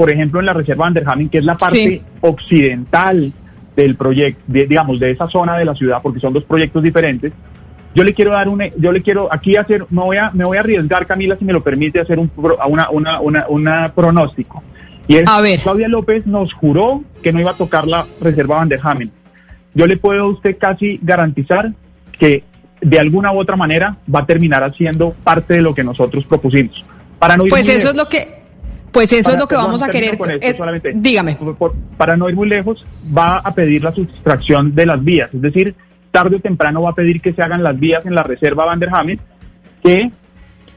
Por ejemplo, en la Reserva Vanderhamen, que es la parte Sí. occidental del proyecto, de- digamos, de esa zona de la ciudad, porque son dos proyectos diferentes. Yo le quiero dar un, yo le quiero aquí hacer, me voy a, me voy a arriesgar, Camila, si me lo permite, hacer un, una, una, una, una pronóstico. Y es, A ver. Claudia López nos juró que no iba a tocar la Reserva Vanderhamen. Yo le puedo a usted casi garantizar que de alguna u otra manera va a terminar haciendo parte de lo que nosotros propusimos. Para no Pues eso es lo que, pues eso Para- es lo que perdón, vamos a querer. con esto eh, solamente. dígame. Por- para no ir muy lejos, va a pedir la sustracción de las vías. Es decir, tarde o temprano va a pedir que se hagan las vías en la reserva Vanderhamen que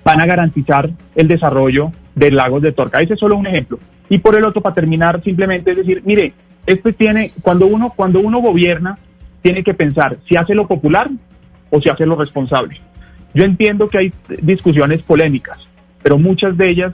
van a garantizar el desarrollo de lagos de Torca. Ese es solo un ejemplo. Y por el otro, para terminar, simplemente es decir, mire, este tiene, cuando uno, cuando uno gobierna, tiene que pensar si hace lo popular o si hace lo responsable. Yo entiendo que hay discusiones polémicas, pero muchas de ellas